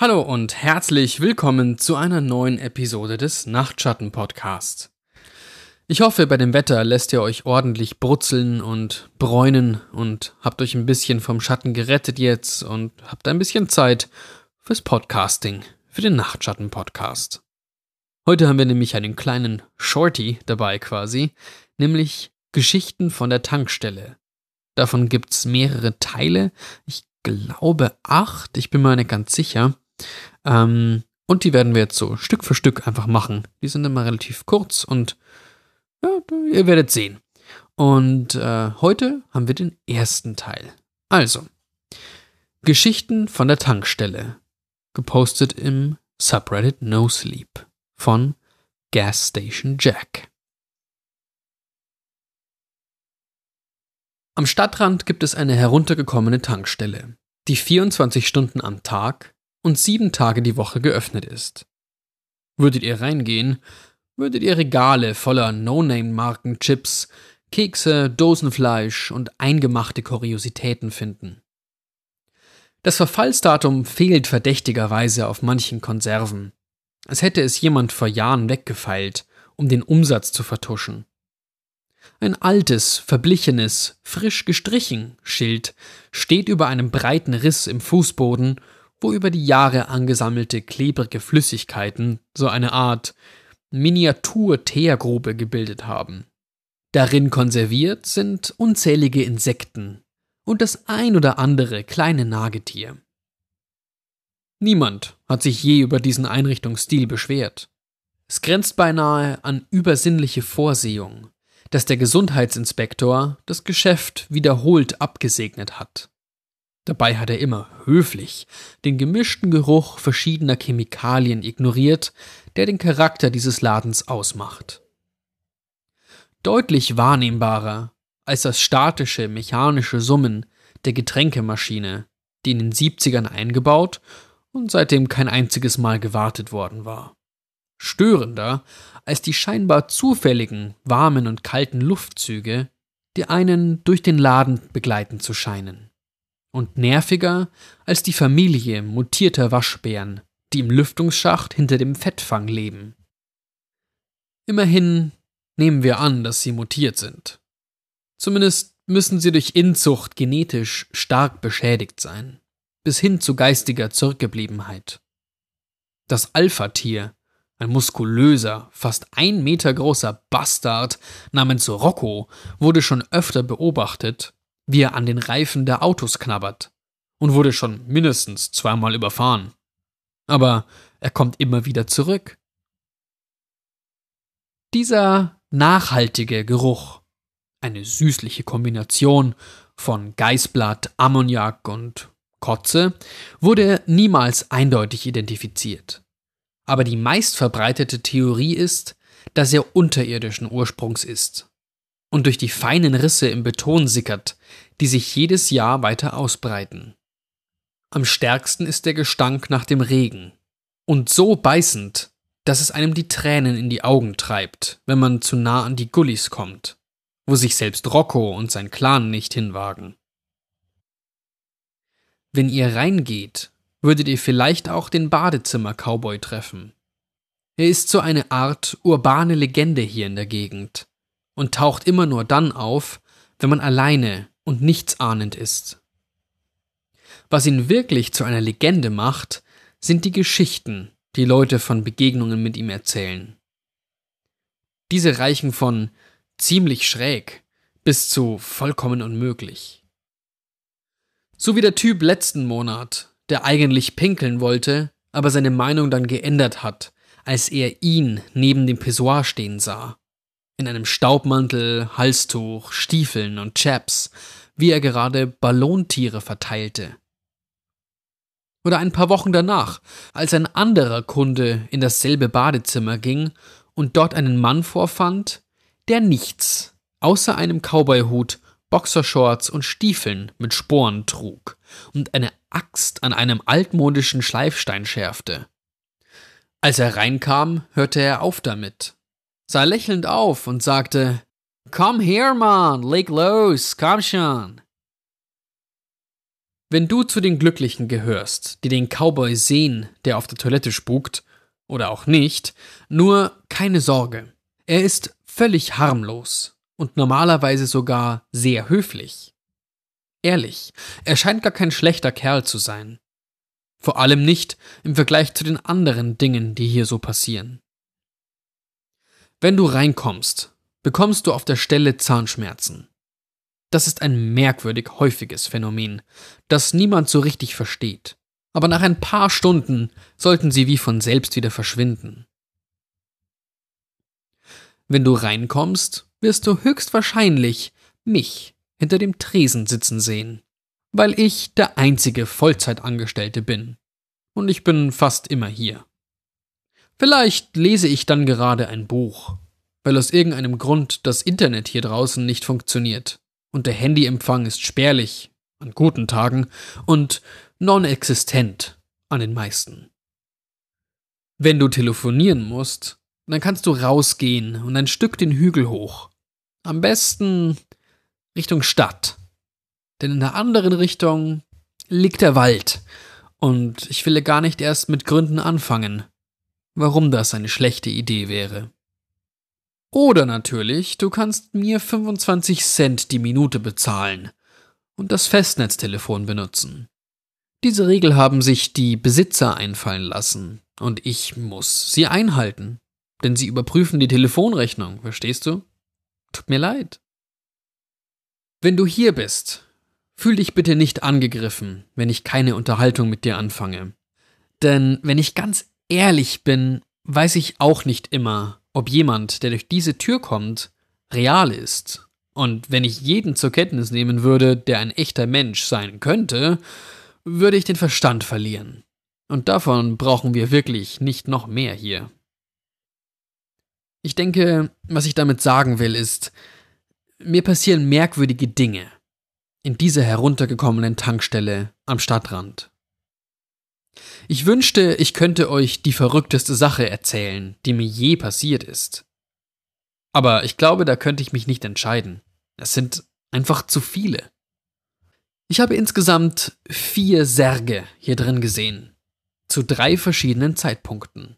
Hallo und herzlich willkommen zu einer neuen Episode des Nachtschatten Podcasts. Ich hoffe, bei dem Wetter lässt ihr euch ordentlich brutzeln und bräunen und habt euch ein bisschen vom Schatten gerettet jetzt und habt ein bisschen Zeit fürs Podcasting, für den Nachtschatten Podcast. Heute haben wir nämlich einen kleinen Shorty dabei quasi, nämlich Geschichten von der Tankstelle. Davon gibt's mehrere Teile. Ich glaube acht, ich bin mir nicht ganz sicher. Ähm, und die werden wir jetzt so Stück für Stück einfach machen. Die sind immer relativ kurz und ja, ihr werdet sehen. Und äh, heute haben wir den ersten Teil. Also, Geschichten von der Tankstelle. Gepostet im Subreddit No Sleep von Gas Station Jack. Am Stadtrand gibt es eine heruntergekommene Tankstelle, die 24 Stunden am Tag und sieben Tage die Woche geöffnet ist. Würdet ihr reingehen, würdet ihr Regale voller No-Name-Marken, Chips, Kekse, Dosenfleisch und eingemachte Kuriositäten finden. Das Verfallsdatum fehlt verdächtigerweise auf manchen Konserven. Als hätte es jemand vor Jahren weggefeilt, um den Umsatz zu vertuschen. Ein altes, verblichenes, frisch gestrichen Schild steht über einem breiten Riss im Fußboden wo über die Jahre angesammelte klebrige Flüssigkeiten so eine Art Miniatur-Teergrube gebildet haben. Darin konserviert sind unzählige Insekten und das ein oder andere kleine Nagetier. Niemand hat sich je über diesen Einrichtungsstil beschwert. Es grenzt beinahe an übersinnliche Vorsehung, dass der Gesundheitsinspektor das Geschäft wiederholt abgesegnet hat. Dabei hat er immer höflich den gemischten Geruch verschiedener Chemikalien ignoriert, der den Charakter dieses Ladens ausmacht. Deutlich wahrnehmbarer als das statische mechanische Summen der Getränkemaschine, die in den 70ern eingebaut und seitdem kein einziges Mal gewartet worden war. Störender als die scheinbar zufälligen warmen und kalten Luftzüge, die einen durch den Laden begleiten zu scheinen und nerviger als die Familie mutierter Waschbären, die im Lüftungsschacht hinter dem Fettfang leben. Immerhin nehmen wir an, dass sie mutiert sind. Zumindest müssen sie durch Inzucht genetisch stark beschädigt sein, bis hin zu geistiger Zurückgebliebenheit. Das Alpha-Tier, ein muskulöser, fast ein Meter großer Bastard namens Rocco, wurde schon öfter beobachtet wie er an den Reifen der Autos knabbert und wurde schon mindestens zweimal überfahren. Aber er kommt immer wieder zurück. Dieser nachhaltige Geruch, eine süßliche Kombination von Geißblatt, Ammoniak und Kotze, wurde niemals eindeutig identifiziert. Aber die meistverbreitete Theorie ist, dass er unterirdischen Ursprungs ist und durch die feinen Risse im Beton sickert, die sich jedes Jahr weiter ausbreiten. Am stärksten ist der Gestank nach dem Regen. Und so beißend, dass es einem die Tränen in die Augen treibt, wenn man zu nah an die Gullis kommt, wo sich selbst Rocco und sein Clan nicht hinwagen. Wenn ihr reingeht, würdet ihr vielleicht auch den Badezimmer-Cowboy treffen. Er ist so eine Art urbane Legende hier in der Gegend und taucht immer nur dann auf, wenn man alleine und nichtsahnend ist. Was ihn wirklich zu einer Legende macht, sind die Geschichten, die Leute von Begegnungen mit ihm erzählen. Diese reichen von ziemlich schräg bis zu vollkommen unmöglich. So wie der Typ letzten Monat, der eigentlich pinkeln wollte, aber seine Meinung dann geändert hat, als er ihn neben dem Pissoir stehen sah in einem Staubmantel, Halstuch, Stiefeln und Chaps, wie er gerade Ballontiere verteilte. Oder ein paar Wochen danach, als ein anderer Kunde in dasselbe Badezimmer ging und dort einen Mann vorfand, der nichts außer einem Cowboyhut, Boxershorts und Stiefeln mit Sporen trug und eine Axt an einem altmodischen Schleifstein schärfte. Als er reinkam, hörte er auf damit sah lächelnd auf und sagte, Komm her, Mann, leg los, komm schon. Wenn du zu den Glücklichen gehörst, die den Cowboy sehen, der auf der Toilette spukt, oder auch nicht, nur keine Sorge. Er ist völlig harmlos und normalerweise sogar sehr höflich. Ehrlich, er scheint gar kein schlechter Kerl zu sein. Vor allem nicht im Vergleich zu den anderen Dingen, die hier so passieren. Wenn du reinkommst, bekommst du auf der Stelle Zahnschmerzen. Das ist ein merkwürdig häufiges Phänomen, das niemand so richtig versteht. Aber nach ein paar Stunden sollten sie wie von selbst wieder verschwinden. Wenn du reinkommst, wirst du höchstwahrscheinlich mich hinter dem Tresen sitzen sehen, weil ich der einzige Vollzeitangestellte bin. Und ich bin fast immer hier. Vielleicht lese ich dann gerade ein Buch, weil aus irgendeinem Grund das Internet hier draußen nicht funktioniert und der Handyempfang ist spärlich an guten Tagen und non-existent an den meisten. Wenn du telefonieren musst, dann kannst du rausgehen und ein Stück den Hügel hoch. Am besten Richtung Stadt. Denn in der anderen Richtung liegt der Wald. Und ich will gar nicht erst mit Gründen anfangen, warum das eine schlechte Idee wäre. Oder natürlich, du kannst mir 25 Cent die Minute bezahlen und das Festnetztelefon benutzen. Diese Regel haben sich die Besitzer einfallen lassen, und ich muss sie einhalten, denn sie überprüfen die Telefonrechnung, verstehst du? Tut mir leid. Wenn du hier bist, fühl dich bitte nicht angegriffen, wenn ich keine Unterhaltung mit dir anfange. Denn wenn ich ganz ehrlich bin, weiß ich auch nicht immer, ob jemand, der durch diese Tür kommt, real ist. Und wenn ich jeden zur Kenntnis nehmen würde, der ein echter Mensch sein könnte, würde ich den Verstand verlieren. Und davon brauchen wir wirklich nicht noch mehr hier. Ich denke, was ich damit sagen will, ist, mir passieren merkwürdige Dinge in dieser heruntergekommenen Tankstelle am Stadtrand. Ich wünschte, ich könnte euch die verrückteste Sache erzählen, die mir je passiert ist. Aber ich glaube, da könnte ich mich nicht entscheiden. Es sind einfach zu viele. Ich habe insgesamt vier Särge hier drin gesehen. Zu drei verschiedenen Zeitpunkten.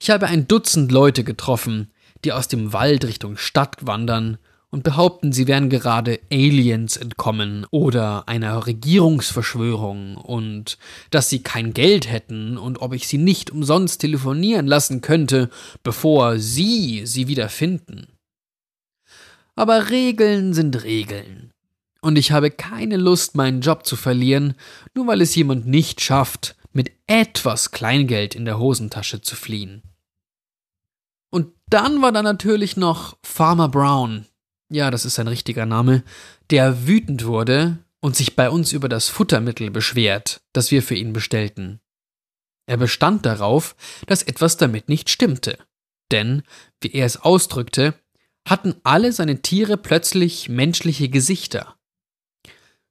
Ich habe ein Dutzend Leute getroffen, die aus dem Wald Richtung Stadt wandern und behaupten, sie wären gerade Aliens entkommen oder einer Regierungsverschwörung und dass sie kein Geld hätten und ob ich sie nicht umsonst telefonieren lassen könnte, bevor sie sie wieder finden. Aber Regeln sind Regeln. Und ich habe keine Lust, meinen Job zu verlieren, nur weil es jemand nicht schafft, mit etwas Kleingeld in der Hosentasche zu fliehen. Und dann war da natürlich noch Farmer Brown, ja, das ist sein richtiger Name, der wütend wurde und sich bei uns über das Futtermittel beschwert, das wir für ihn bestellten. Er bestand darauf, dass etwas damit nicht stimmte. Denn, wie er es ausdrückte, hatten alle seine Tiere plötzlich menschliche Gesichter.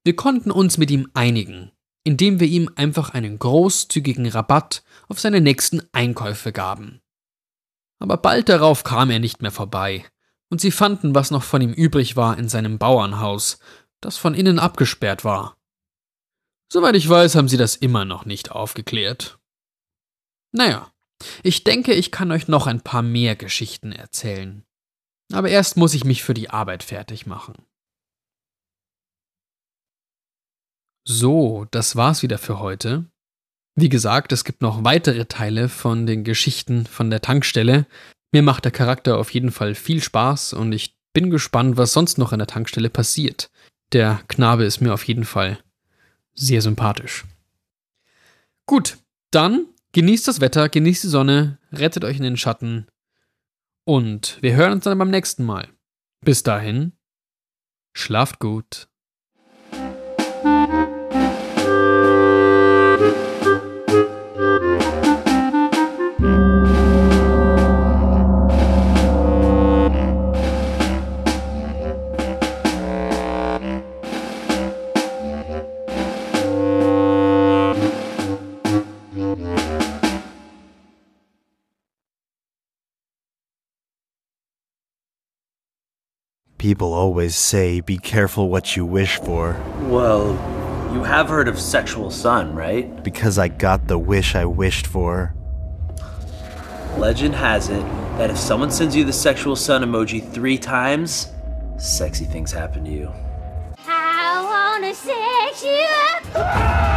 Wir konnten uns mit ihm einigen, indem wir ihm einfach einen großzügigen Rabatt auf seine nächsten Einkäufe gaben. Aber bald darauf kam er nicht mehr vorbei, und sie fanden, was noch von ihm übrig war, in seinem Bauernhaus, das von innen abgesperrt war. Soweit ich weiß, haben sie das immer noch nicht aufgeklärt. Naja, ich denke, ich kann euch noch ein paar mehr Geschichten erzählen. Aber erst muss ich mich für die Arbeit fertig machen. So, das war's wieder für heute. Wie gesagt, es gibt noch weitere Teile von den Geschichten von der Tankstelle, mir macht der Charakter auf jeden Fall viel Spaß und ich bin gespannt, was sonst noch an der Tankstelle passiert. Der Knabe ist mir auf jeden Fall sehr sympathisch. Gut, dann genießt das Wetter, genießt die Sonne, rettet euch in den Schatten und wir hören uns dann beim nächsten Mal. Bis dahin, schlaft gut. People always say, be careful what you wish for. Well, You have heard of sexual sun, right? Because I got the wish I wished for. Legend has it that if someone sends you the sexual sun emoji three times, sexy things happen to you. I wanna sex you up.